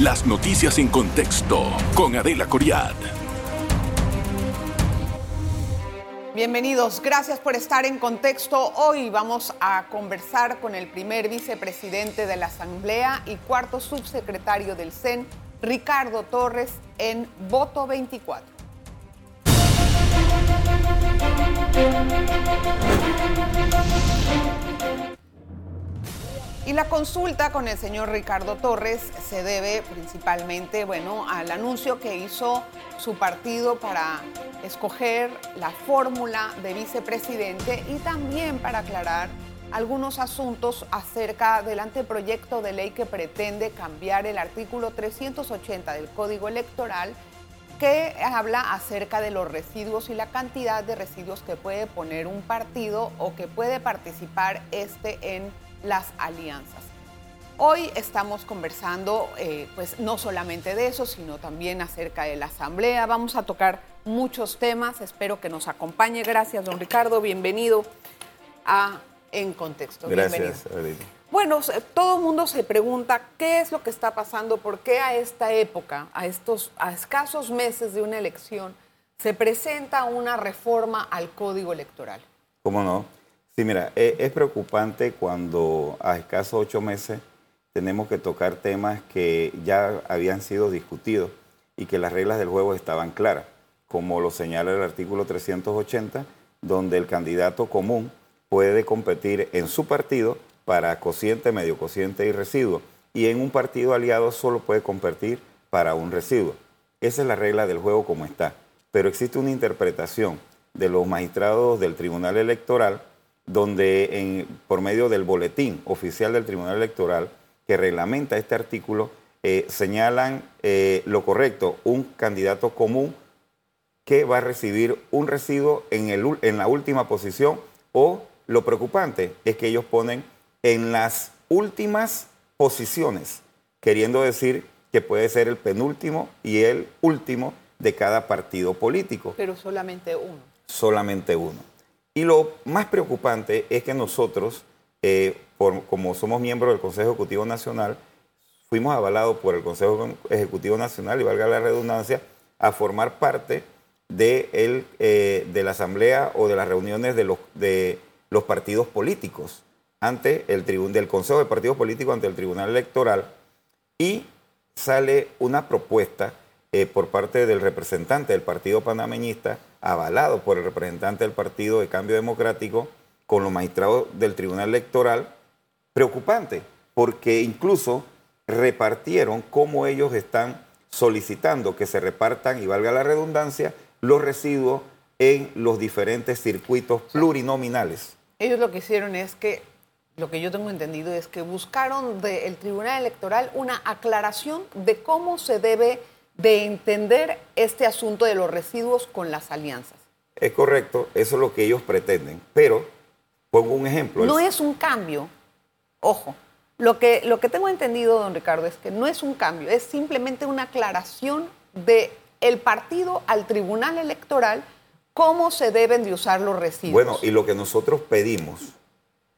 Las noticias en contexto con Adela Coriad. Bienvenidos, gracias por estar en contexto. Hoy vamos a conversar con el primer vicepresidente de la Asamblea y cuarto subsecretario del CEN, Ricardo Torres, en Voto 24. Y la consulta con el señor Ricardo Torres se debe principalmente, bueno, al anuncio que hizo su partido para escoger la fórmula de vicepresidente y también para aclarar algunos asuntos acerca del anteproyecto de ley que pretende cambiar el artículo 380 del Código Electoral que habla acerca de los residuos y la cantidad de residuos que puede poner un partido o que puede participar este en las alianzas. Hoy estamos conversando, eh, pues no solamente de eso, sino también acerca de la asamblea. Vamos a tocar muchos temas. Espero que nos acompañe. Gracias, don Ricardo. Bienvenido a En Contexto. Gracias, Bueno, todo el mundo se pregunta qué es lo que está pasando, por qué a esta época, a estos a escasos meses de una elección, se presenta una reforma al Código Electoral. ¿Cómo no? Sí, mira, e, es, preocupante cuando a escasos ocho meses tenemos que tocar temas que ya habían sido discutidos y que las reglas del juego estaban claras, como lo señala el artículo 380, donde el candidato común puede competir en su partido para cociente, medio cociente y residuo, y en un partido aliado solo puede competir para un residuo. Esa es la regla del juego como está. Pero existe una interpretación de los magistrados del Tribunal Electoral donde por medio del boletín oficial del Tribunal Electoral que reglamenta este artículo, eh, señalan eh, lo correcto, un candidato común que va a recibir un residuo en, el, en la última posición o lo preocupante es que ellos ponen en las últimas posiciones, queriendo decir que puede ser el penúltimo y el último de cada partido político. Pero solamente uno. Solamente uno. Y lo más preocupante es que nosotros, eh, como somos miembros del Consejo Ejecutivo Nacional, fuimos avalados por el Consejo Ejecutivo Nacional, y valga la redundancia, a formar parte de, eh, la asamblea o de las reuniones de los, partidos políticos ante el tribunal del Consejo de Partidos Políticos ante el Tribunal Electoral. Y sale una propuesta eh, por parte del representante del Partido Panameñista avalado por el representante del Partido de Cambio Democrático, con los magistrados del Tribunal Electoral, preocupante, porque incluso repartieron cómo ellos están solicitando que se repartan, y valga la redundancia, los residuos en los diferentes circuitos plurinominales. Ellos lo que hicieron es que, lo que yo tengo entendido es que buscaron del Tribunal Electoral una aclaración de cómo se debe de entender este asunto de los residuos con las alianzas. Es correcto, eso es lo que ellos pretenden, pero pongo un ejemplo. No es un cambio, ojo, lo que, lo que tengo entendido, don Ricardo, es que no es un cambio, es simplemente una aclaración de el partido al tribunal electoral cómo se deben de usar los residuos. Bueno, y lo que nosotros pedimos,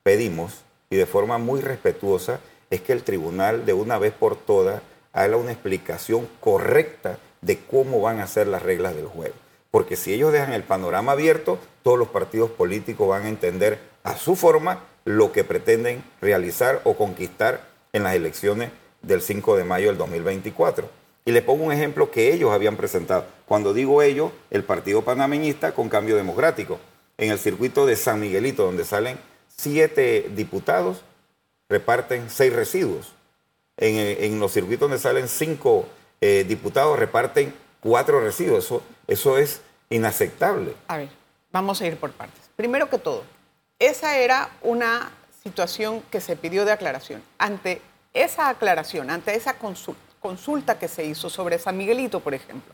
pedimos, y de forma muy respetuosa, es que el tribunal de una vez por todas haga una explicación correcta de cómo van a ser las reglas del juego. Porque si ellos dejan el panorama abierto, todos los partidos políticos van a entender a su forma lo que pretenden realizar o conquistar en las elecciones del 5 de mayo del 2024. Y les pongo un ejemplo que ellos habían presentado. Cuando digo ellos, el Partido Panameñista con Cambio Democrático. En el circuito de San Miguelito, donde salen siete diputados, reparten seis residuos en, los circuitos donde salen cinco eh, diputados, reparten cuatro residuos. Eso, eso es inaceptable. A ver, vamos a ir por partes. Primero que todo, esa era una situación que se pidió de aclaración. Ante esa aclaración, ante esa consulta que se hizo sobre San Miguelito, por ejemplo,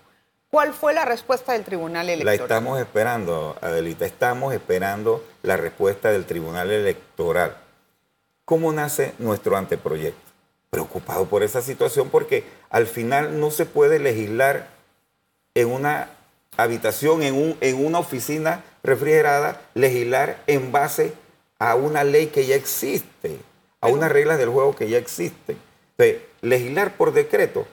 ¿cuál fue la respuesta del Tribunal Electoral? La estamos esperando, Adelita, estamos esperando la respuesta del Tribunal Electoral. ¿Cómo nace nuestro anteproyecto? Preocupado por esa situación porque al final no se puede legislar en una habitación, en, un, en una oficina refrigerada, legislar en base a una ley que ya existe, a unas reglas del juego que ya existen. Entonces, legislar por decreto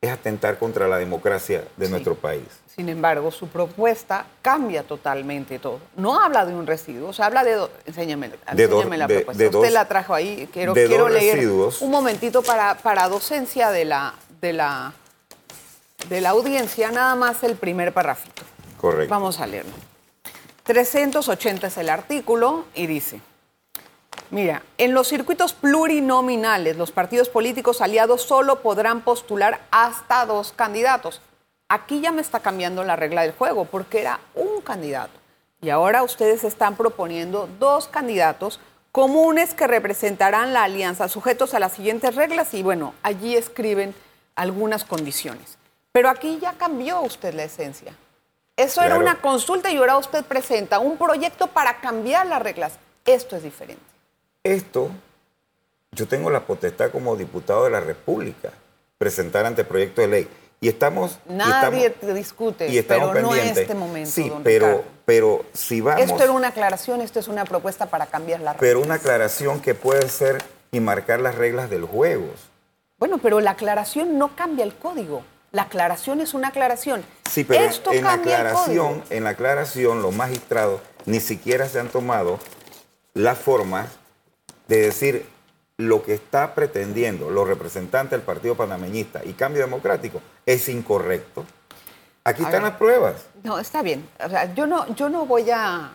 es atentar contra la democracia de nuestro país. Sin embargo, su propuesta cambia totalmente todo. No habla de un residuo, o sea, habla de... Enséñame, de enséñame la propuesta. Usted la trajo ahí. Quiero, quiero leer un momentito para, para docencia de la, de, la, de la audiencia, nada más el primer parrafito. Correcto. Vamos a leerlo. 380 es el artículo y dice... Mira, en los circuitos plurinominales, los partidos políticos aliados solo podrán postular hasta dos candidatos. Aquí ya me está cambiando la regla del juego, porque era un candidato. Y ahora ustedes están proponiendo dos candidatos comunes que representarán la alianza, sujetos a las siguientes reglas, y bueno, allí escriben algunas condiciones. Pero aquí ya cambió usted la esencia. Eso era una consulta y ahora usted presenta un proyecto para cambiar las reglas. Esto es diferente. Esto, yo tengo la potestad como diputado de la República presentar ante proyecto de ley. Y estamos... Nadie te discute, y estamos pero no en este momento, Sí, pero, pero si vamos... Esto era una aclaración, esto es una propuesta para cambiar la reglas. Pero una aclaración que puede ser y marcar las reglas del juego. Bueno, pero la aclaración no cambia el código. La aclaración es una aclaración. Sí, pero en, la aclaración, en la aclaración los magistrados ni siquiera se han tomado la forma de decir lo que está pretendiendo los representantes del Partido Panameñista y Cambio Democrático es incorrecto. Aquí están las pruebas. No, está bien. yo no, yo no voy a,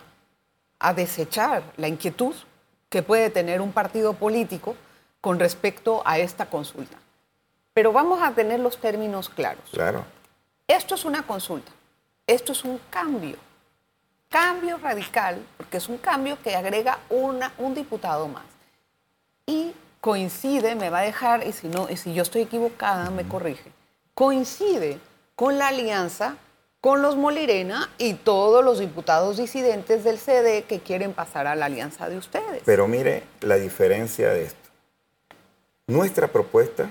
a desechar la inquietud que puede tener un partido político con respecto a esta consulta. Pero vamos a tener los términos claros. Claro. Esto es una consulta. Esto es un cambio. Cambio radical, porque es un cambio que agrega una, un diputado más y coincide, me va a dejar, y si, no, y si yo estoy equivocada, me corrige, coincide con la alianza con los Molirena y todos los diputados disidentes del CD que quieren pasar a la alianza de ustedes. Pero mire la diferencia de esto. Nuestra propuesta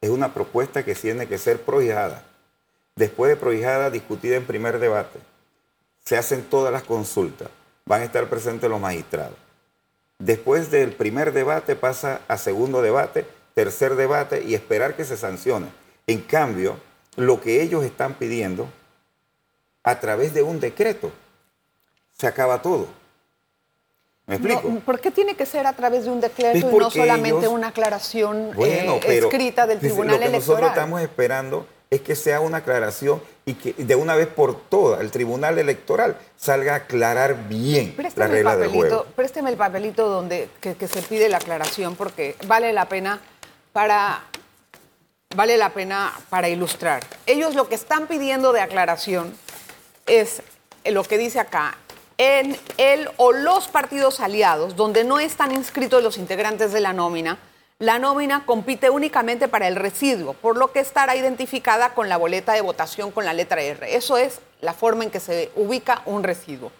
es una propuesta que tiene que ser prohijada. Después de prohijada, discutida en primer debate, se hacen todas las consultas, van a estar presentes los magistrados. Después del primer debate pasa a segundo debate, tercer debate y esperar que se sancione. En cambio, lo que ellos están pidiendo, a través de un decreto, se acaba todo. ¿Me explico? ¿Por qué tiene que ser a través de un decreto y no solamente una aclaración eh, escrita del Tribunal Electoral? Lo que nosotros estamos esperando es que sea una aclaración y que de una vez por todas el Tribunal Electoral salga a aclarar bien la regla del juego. Présteme el papelito donde que, se pide la aclaración porque vale la pena para vale la pena para ilustrar. Ellos lo que están pidiendo de aclaración es lo que dice acá. En el o los partidos aliados, donde no están inscritos los integrantes de la nómina, la nómina compite únicamente para el residuo, por lo que estará identificada con la boleta de votación con la letra R. Eso es la forma en que se ubica un residuo.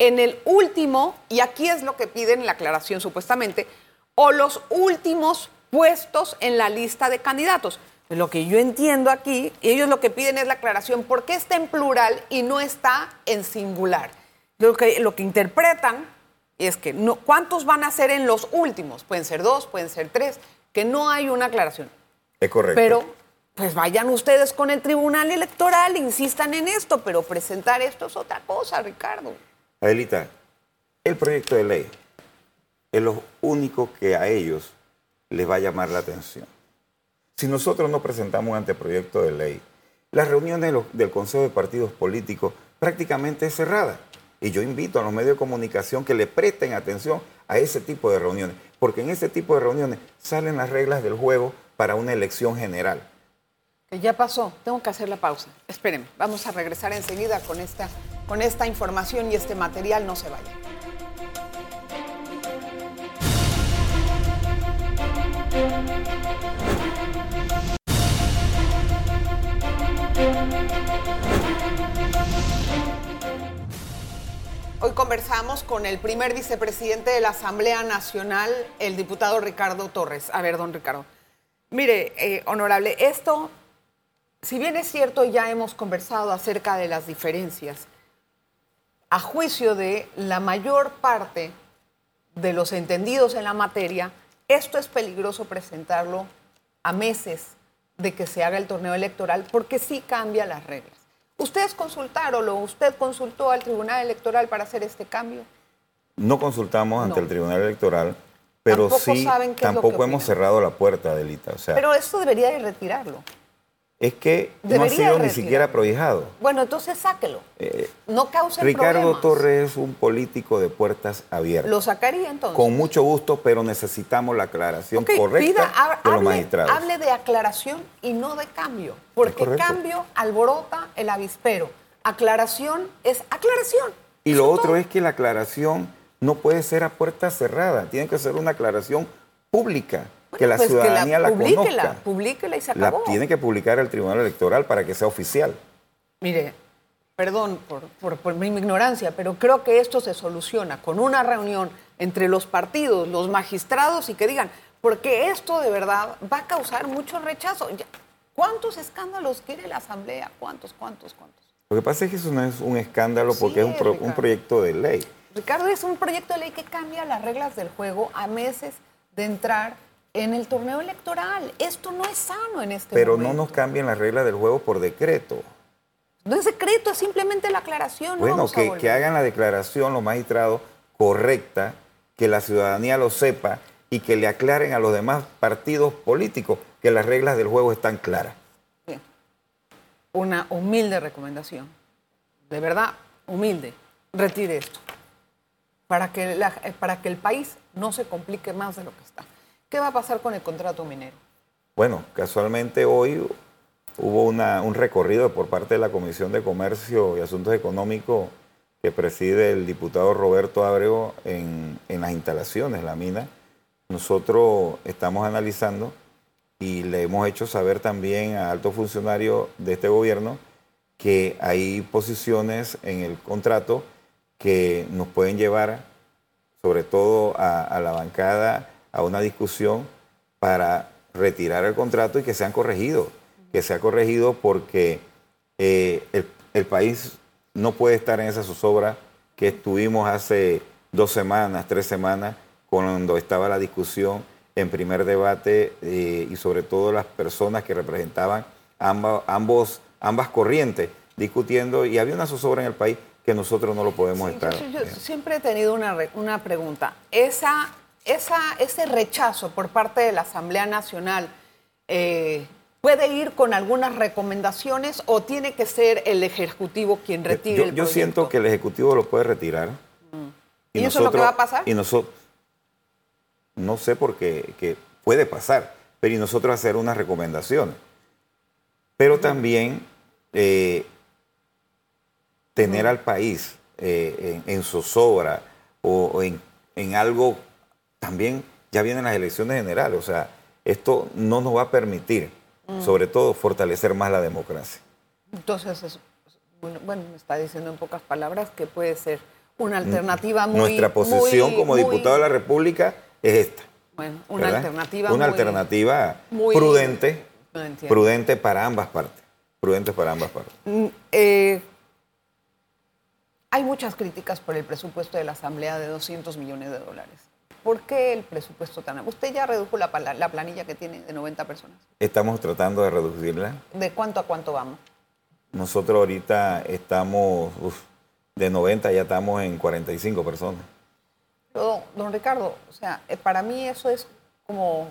En el último, y aquí es lo que piden en la aclaración supuestamente, o los últimos puestos en la lista de candidatos. Lo que yo entiendo aquí, ellos lo que piden es la aclaración, ¿por qué está en plural y no está en singular? Lo que, lo que interpretan es que no, ¿cuántos van a ser en los últimos? Pueden ser dos, pueden ser tres, que no hay una aclaración. Es correcto. Pero pues vayan ustedes con el Tribunal Electoral, insistan en esto, pero presentar esto es otra cosa, Ricardo. Adelita, el proyecto de ley es lo único que a ellos les va a llamar la atención. Si nosotros no presentamos un anteproyecto de ley, las reuniones del Consejo de Partidos Políticos prácticamente es cerrada. Y yo invito a los medios de comunicación que le presten atención a ese tipo de reuniones, porque en ese tipo de reuniones salen las reglas del juego para una elección general. Ya pasó, tengo que hacer la pausa. Espérenme, vamos a regresar enseguida con esta, con esta información y este material, no se vaya. Hoy conversamos con el primer vicepresidente de la Asamblea Nacional, el diputado Ricardo Torres. A ver, don Ricardo. Mire, eh, honorable, esto, si bien es cierto, ya hemos conversado acerca de las diferencias, a juicio de la mayor parte de los entendidos en la materia, esto es peligroso presentarlo a meses de que se haga el torneo electoral porque sí cambia las reglas. ¿Ustedes consultaron o usted consultó al Tribunal Electoral para hacer este cambio? No consultamos ante No. el Tribunal Electoral, pero Tampoco sí, tampoco hemos cerrado la puerta, Adelita. O sea, Pero esto debería de retirarlo. Es que no ha sido ni siquiera prohijado. Bueno, entonces sáquelo. Eh, No cause Ricardo problemas. Torres es un político de puertas abiertas. Lo sacaría entonces. Con mucho gusto, pero necesitamos la aclaración Ok, correcta pida, ha- de los hable, magistrados. hable de aclaración y no de cambio, porque cambio alborota el avispero. Aclaración es aclaración. Y Eso lo otro todo. es que la aclaración no puede ser a puerta cerrada, tiene que ser una aclaración pública, que la Pues ciudadanía la, publíquela, conozca. publíquela y se La acabó. tiene que publicar el Tribunal Electoral para que sea oficial. Mire, perdón por, por- por mi ignorancia, pero creo que esto se soluciona con una reunión entre los partidos, los magistrados y que digan, porque esto de verdad va a causar mucho rechazo. ¿Cuántos escándalos quiere la Asamblea? ¿Cuántos, cuántos, cuántos? Lo que pasa es que eso no es un escándalo Sí porque es un, pro- proyecto de ley. Ricardo, es un proyecto de ley que cambia las reglas del juego a meses de entrar en el torneo electoral. Esto no es sano en este Pero momento. no nos cambien las reglas del juego por decreto. No es secreto, es simplemente la aclaración. no Bueno, que, que hagan la declaración los magistrados correcta, que la ciudadanía lo sepa y que le aclaren a los demás partidos políticos que las reglas del juego están claras. Bien. Una humilde recomendación. De verdad, humilde. Retire esto. Para que, la- eh, para que el país no se complique más de lo que está. ¿Qué va a pasar con el contrato minero? Bueno, casualmente hoy hubo un recorrido por parte de la Comisión de Comercio y Asuntos Económicos que preside el diputado Roberto Abrego en, las instalaciones, la mina. Nosotros estamos analizando y le hemos hecho saber también a altos funcionarios de este gobierno que hay posiciones en el contrato que nos pueden llevar, sobre todo a la bancada, a una discusión para retirar el contrato y que sean corregidos, que sea corregido porque eh, el, el país no puede estar en esa zozobra que estuvimos hace dos semanas, tres semanas, cuando estaba la discusión en primer debate eh, y sobre todo las personas que representaban amba- ambos, ambas corrientes discutiendo y había una zozobra en el país que nosotros no lo podemos Sí, estar. yo, yo siempre he tenido una, una pregunta. Esa, esa, ese rechazo por parte de la Asamblea Nacional eh, puede ir con algunas recomendaciones o tiene que ser el Ejecutivo quien retire yo, el yo siento proyecto? que el Ejecutivo lo puede retirar. ¿Y eso es lo que va a pasar? Y nosotros, no sé por qué, que puede pasar, pero y nosotros hacer unas recomendaciones. Pero también eh, tener al país eh, en, en zozobra o, o en, en algo, también ya vienen las elecciones generales, o sea, esto no nos va a permitir, Mm. sobre todo, fortalecer más la democracia. Entonces, es- bueno, bueno, me está diciendo en pocas palabras que puede ser una alternativa muy... Nuestra posición muy- como muy- diputado de la República es esta. Bueno, una ¿verdad? alternativa Una muy- alternativa prudente, No prudente para ambas partes. Prudente para ambas partes. Mm, eh, hay muchas críticas por el presupuesto de la Asamblea de 200 millones de dólares. ¿Por qué el presupuesto tan... Usted ya redujo la, planilla que tiene de 90 personas. Estamos tratando de reducirla. ¿De cuánto a cuánto vamos? Nosotros ahorita estamos, uf, de 90 ya estamos en 45 personas. Don Ricardo, o sea, eh, para mí eso es como,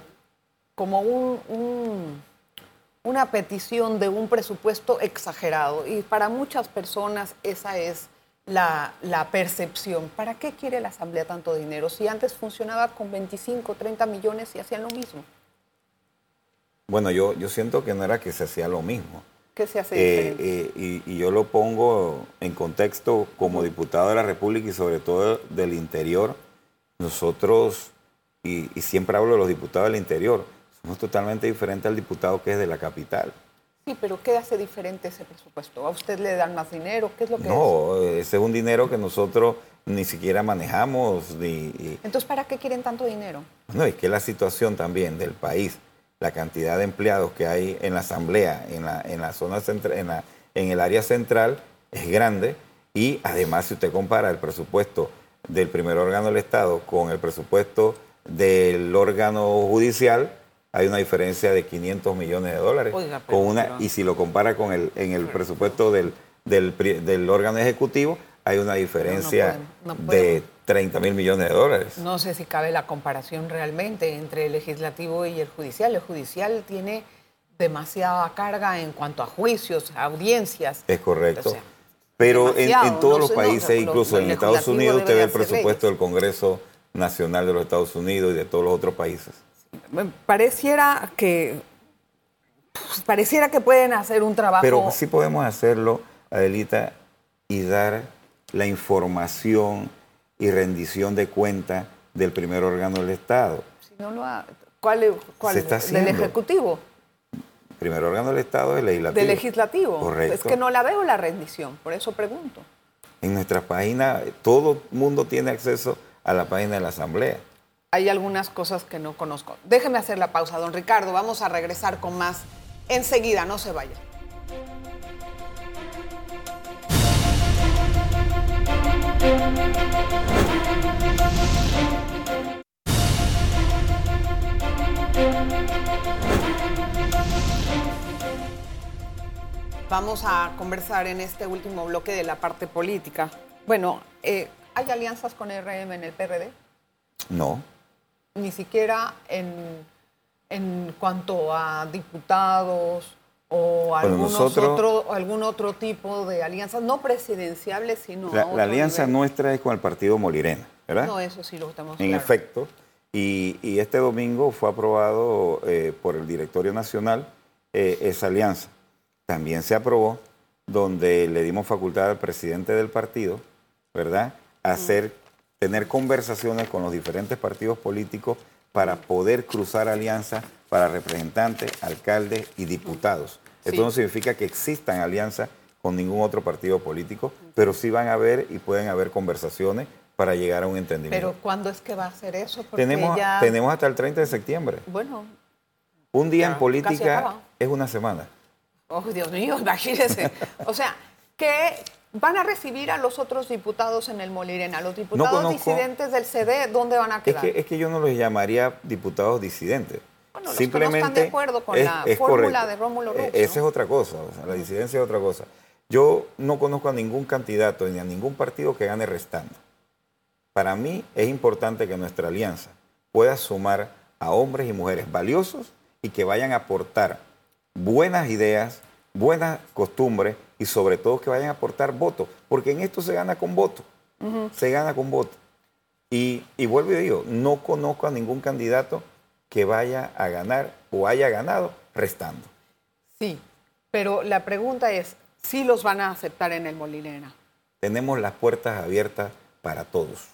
como un- un- una petición de un presupuesto exagerado y para muchas personas esa es la, la percepción. ¿Para qué quiere la Asamblea tanto dinero si antes funcionaba con 25, 30 millones y hacían lo mismo? Bueno, yo, yo siento que no era que se hacía lo mismo. ¿Qué se hace Eh, diferente? eh, y, y yo lo pongo en contexto como diputado de la República y sobre todo del interior. Nosotros, y, y siempre hablo de los diputados del interior, somos totalmente diferentes al diputado que es de la capital. Sí, pero ¿qué hace diferente ese presupuesto? ¿A usted le dan más dinero? ¿Qué es lo que es? No, ese es un dinero que nosotros ni siquiera manejamos. Ni, y- Entonces, ¿para qué quieren tanto dinero? no, es que la situación también del país, la cantidad de empleados que hay en la asamblea, en la, en la zona central, en, la- en el área central, es grande. Y además, si usted compara el presupuesto del primer órgano del Estado con el presupuesto del órgano judicial, hay una diferencia de 500 millones de dólares. Oiga, pero- con una, pero- y si lo compara con el, en el presupuesto del, del, órgano ejecutivo, hay una diferencia no de 30 mil millones de dólares. No sé si cabe la comparación realmente entre el legislativo y el judicial. El judicial tiene demasiada carga en cuanto a juicios, a audiencias. Es correcto. O sea, Pero en, todos no los países, incluso lo en Estados Unidos, usted ve el presupuesto leyes. del Congreso Nacional de los Estados Unidos y de todos los otros países. Pareciera que pues, pareciera que pueden hacer un trabajo. Pero sí podemos hacerlo, Adelita, y dar la información y rendición de cuenta del primer órgano del Estado. Si no lo ha- ¿Cuál, es- cuál Se está? ¿Del. Ejecutivo? El primer órgano del Estado es el legislativo. ¿Del legislativo? Correcto. Es que no la veo la rendición, por eso pregunto. En nuestra página, todo el mundo tiene acceso a la página de la Asamblea. Hay algunas cosas que no conozco. Déjeme hacer la pausa, don Ricardo. Vamos a regresar con más enseguida, no se vaya. Vamos a conversar en este último bloque de la parte política. Bueno, eh, ¿hay alianzas con RM en el PRD? No, ni siquiera en, en cuanto a diputados o algunos nosotros- otro, algún otro tipo de alianzas, no presidenciables, sino la, alianza nivel. nuestra es con el partido Molirena, ¿verdad? No, eso sí lo tenemos En claro. efecto. Y, y este domingo fue aprobado eh, por el Directorio Nacional eh, esa alianza. También se aprobó donde le dimos facultad al presidente del partido, ¿verdad? Hacer, tener conversaciones con los diferentes partidos políticos para poder cruzar alianzas para representantes, alcaldes y diputados. Esto no significa que existan alianzas con ningún otro partido político, pero sí van a haber y pueden haber conversaciones para llegar a un entendimiento. Pero ¿cuándo es que va a hacer eso? Porque Tenemos, ya, tenemos hasta el 30 de septiembre. bueno, Un día en política es una semana. oh Dios mío, imagínense. O sea, que van a recibir a los otros diputados en el Molirena, los diputados conozco- disidentes del CD, ¿dónde van a Es quedar? que, es que yo no los llamaría diputados disidentes. Bueno, los que no están de acuerdo con la fórmula correcto. de Rómulo Eh, Rux, Esa ¿no? es otra cosa, o sea, la disidencia es otra cosa. Yo no conozco a ningún candidato ni a ningún partido que gane restando. Para mí es importante que nuestra alianza pueda sumar a hombres y mujeres valiosos y que vayan a aportar buenas ideas, buenas costumbres y sobre todo que vayan a aportar votos, porque en esto se gana con voto, se gana con voto. Y, y vuelvo y digo, no conozco a ningún candidato que vaya a ganar o haya ganado restando. Sí, pero la pregunta es, ¿sí los van a aceptar en el Molirena? Tenemos las puertas abiertas para todos,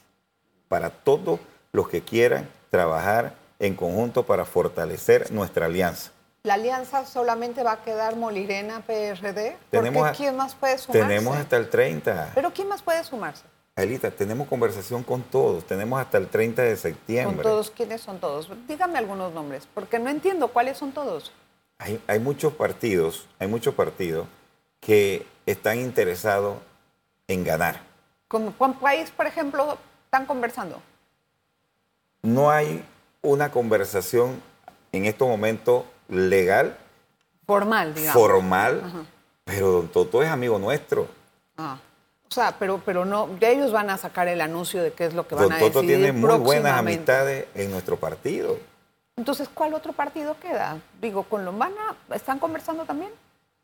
para todos los que quieran trabajar en conjunto para fortalecer nuestra alianza. ¿La alianza solamente va a quedar Molirena PRD? Tenemos Porque ¿quién más puede sumarse? Tenemos hasta el 30. ¿Pero quién más puede sumarse? Aelita, tenemos conversación con todos, tenemos hasta el 30 de ¿Con septiembre. todos? ¿Quiénes son todos? Dígame algunos nombres, porque no entiendo cuáles son todos. Hay, hay muchos partidos, hay muchos partidos que están interesados en ganar. ¿Con cuál país, por ejemplo, están conversando? No hay una conversación en estos momentos legal, Formal, digamos. formal, pero Don Toto es amigo nuestro. Ah, O sea, pero, pero no, de ellos van a sacar el anuncio de qué es lo que van Don a Toto decidir tiene muy buenas amistades en nuestro partido. Entonces, ¿cuál otro partido queda? Digo, ¿con Lombana están conversando también?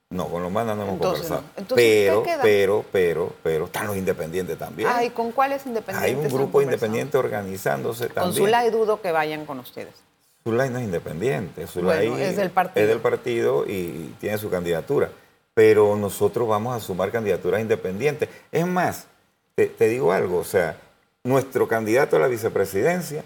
No, con los manos no hemos Entonces, conversado. no. Entonces, ¿qué pero, queda? pero, pero, pero, están los independientes también. Ay, ¿con cuáles independientes? Hay un grupo independiente organizándose Con también. Zulay dudo que vayan con ustedes. Zulay no es independiente. Zulay Bueno, es del partido. Es del partido y tiene su candidatura. Pero nosotros vamos a sumar candidaturas independientes. Es más, te, te digo algo, o sea, nuestro candidato a la vicepresidencia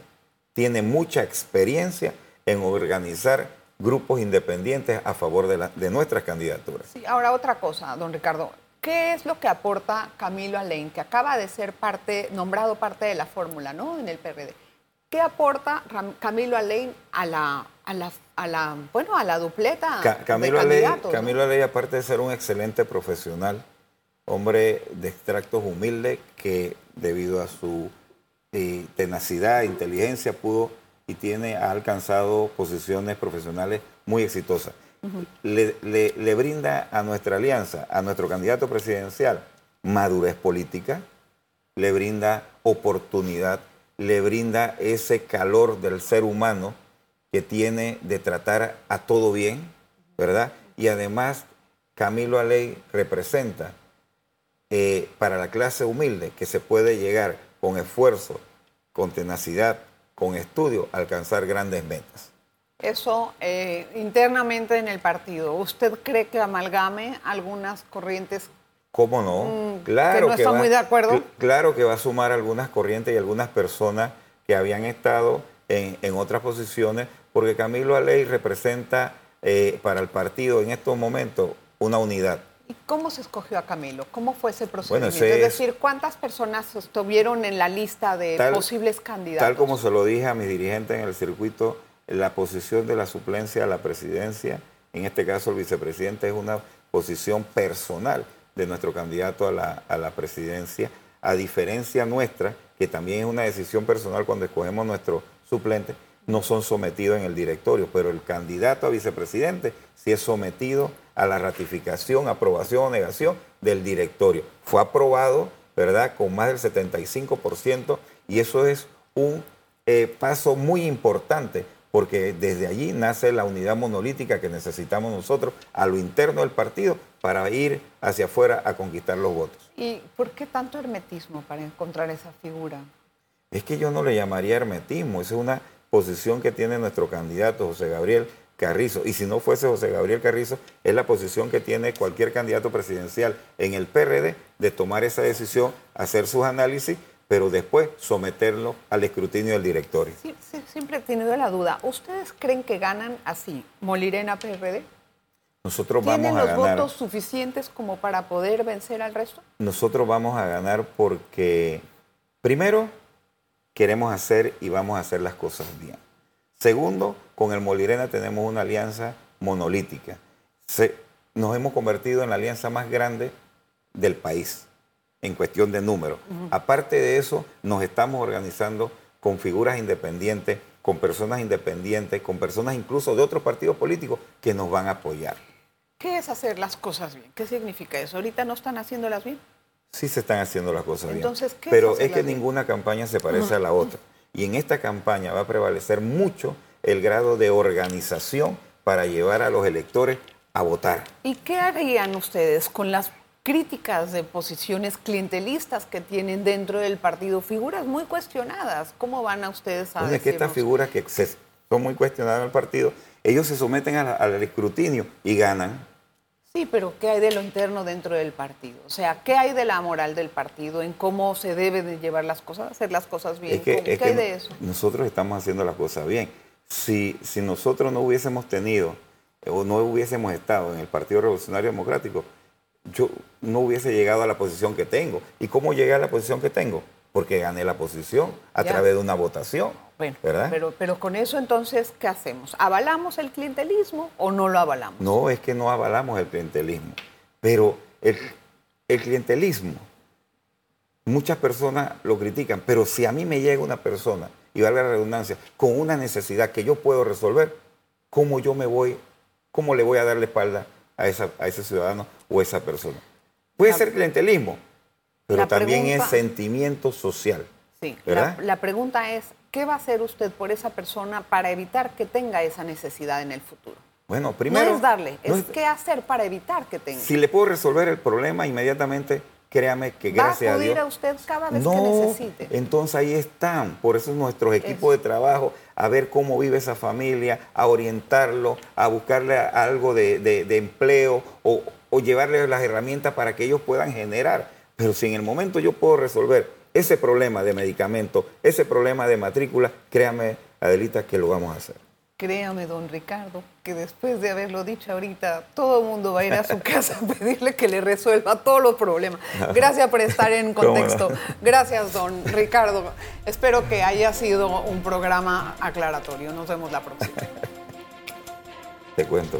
tiene mucha experiencia en organizar grupos independientes a favor de, la- de nuestras candidaturas. Sí, ahora otra cosa, don Ricardo. ¿Qué es lo que aporta Camilo Alain, que acaba de ser parte, nombrado parte de la fórmula, ¿no? En el PRD. ¿Qué aporta Camilo Alain a la, a la, a la, bueno, a la dupleta Ca- Camilo de Aley, aparte de ser un excelente profesional, hombre de extractos humildes que debido a su eh, tenacidad e inteligencia pudo y tiene, ha alcanzado posiciones profesionales muy exitosas. le, le brinda a nuestra alianza, a nuestro candidato presidencial, madurez política, le brinda oportunidad, le brinda ese calor del ser humano que tiene de tratar a todo bien, ¿verdad? Y además Camilo Aley representa eh, para la clase humilde que se puede llegar con esfuerzo, con tenacidad, con estudio, a alcanzar grandes metas. Eso eh, internamente en el partido, ¿usted cree que amalgame algunas corrientes? ¿Cómo no? Mm, claro que no está muy de acuerdo. Claro que va a sumar algunas corrientes y algunas personas que habían estado en, en otras posiciones, porque Camilo Aley representa eh, para el partido en estos momentos una unidad. ¿Y cómo se escogió a Camilo? ¿Cómo fue ese procedimiento? es, decir, ¿cuántas personas estuvieron en la lista de posibles candidatos? Tal como se lo dije a mis dirigentes en el circuito, la posición de la suplencia a la presidencia, en este caso el vicepresidente, es una posición personal de nuestro candidato a la, a la presidencia, a diferencia nuestra, que también es una decisión personal cuando escogemos nuestro suplente, no son sometidos en el directorio, pero el candidato a vicepresidente sí es sometido a la ratificación, aprobación o negación del directorio. Fue aprobado, ¿verdad?, con más del 75% y eso es un eh, paso muy importante porque desde allí nace la unidad monolítica que necesitamos nosotros a lo interno del partido para ir hacia afuera a conquistar los votos. ¿Y por qué tanto hermetismo para encontrar esa figura? Es que yo no le llamaría hermetismo, es una posición que tiene nuestro candidato José Gabriel Carrizo. Y si no fuese José Gabriel Carrizo, es la posición que tiene cualquier candidato presidencial en el PRD de tomar esa decisión, hacer sus análisis, pero después someterlo al escrutinio del directorio. Sí, siempre he tenido la duda. ¿Ustedes creen que ganan así, Molirena PRD? Nosotros vamos a ganar. ¿Tienen los votos suficientes como para poder vencer al resto? Nosotros vamos a ganar porque, primero, queremos hacer y vamos a hacer las cosas bien. Segundo, con el Molirena tenemos una alianza monolítica. nos hemos convertido en la alianza más grande del país en cuestión de número. Aparte de eso, nos estamos organizando con figuras independientes, con personas independientes, con personas incluso de otros partidos políticos que nos van a apoyar. ¿Qué es hacer las cosas bien? ¿Qué significa eso? ¿Ahorita no están haciéndolas bien? Sí se están haciendo las cosas Entonces, bien. ¿qué Pero es, que ninguna campaña se parece a la otra. Y en esta campaña va a prevalecer mucho el grado de organización para llevar a los electores a votar. ¿Y qué harían ustedes con las críticas de posiciones clientelistas que tienen dentro del partido? Figuras muy cuestionadas. ¿Cómo van a ustedes a pues Es que estas figuras que son muy cuestionadas en el partido, ellos se someten al escrutinio y ganan. Sí, pero ¿qué hay de lo interno dentro del partido? O sea, ¿qué hay de la moral del partido en cómo se deben de llevar las cosas, hacer las cosas bien? ¿Qué hay de eso? Nosotros estamos haciendo las cosas bien. Si, si nosotros no hubiésemos tenido o no hubiésemos estado en el Partido Revolucionario Democrático, yo no hubiese llegado a la posición que tengo. ¿Y cómo llegué a la posición que tengo? Porque gané la posición a través de una votación. Bueno, Pero, pero con eso entonces, ¿qué hacemos? ¿Avalamos el clientelismo o no lo avalamos? No, es que no avalamos el clientelismo. Pero el, el clientelismo, muchas personas lo critican, pero si a mí me llega una persona, y valga la redundancia, con una necesidad que yo puedo resolver, ¿cómo yo me voy, cómo le voy a dar la espalda a, esa, a ese ciudadano o a esa persona? Puede ser clientelismo, pero también es sentimiento social. Sí, la, la, pregunta es, ¿Qué va a hacer usted por esa persona para evitar que tenga esa necesidad en el futuro? Bueno, primero... No es darle, es, qué hacer para evitar que tenga. Si le puedo resolver el problema inmediatamente, créame que gracias a, Dios... a usted cada vez que necesite. Entonces ahí están, por eso nuestros equipos de trabajo, a ver cómo vive esa familia, a orientarlo, a buscarle algo de, empleo o, o llevarle las herramientas para que ellos puedan generar. Pero si en el momento yo puedo resolver ese problema de medicamento, ese problema de matrícula, créame, Adelita, que lo vamos a hacer. Créame, don Ricardo, que después de haberlo dicho ahorita, todo el mundo va a ir a su casa a pedirle que le resuelva todos los problemas. Gracias por estar en contexto. Gracias, don Ricardo. Espero que haya sido un programa aclaratorio. Nos vemos la próxima. Te cuento.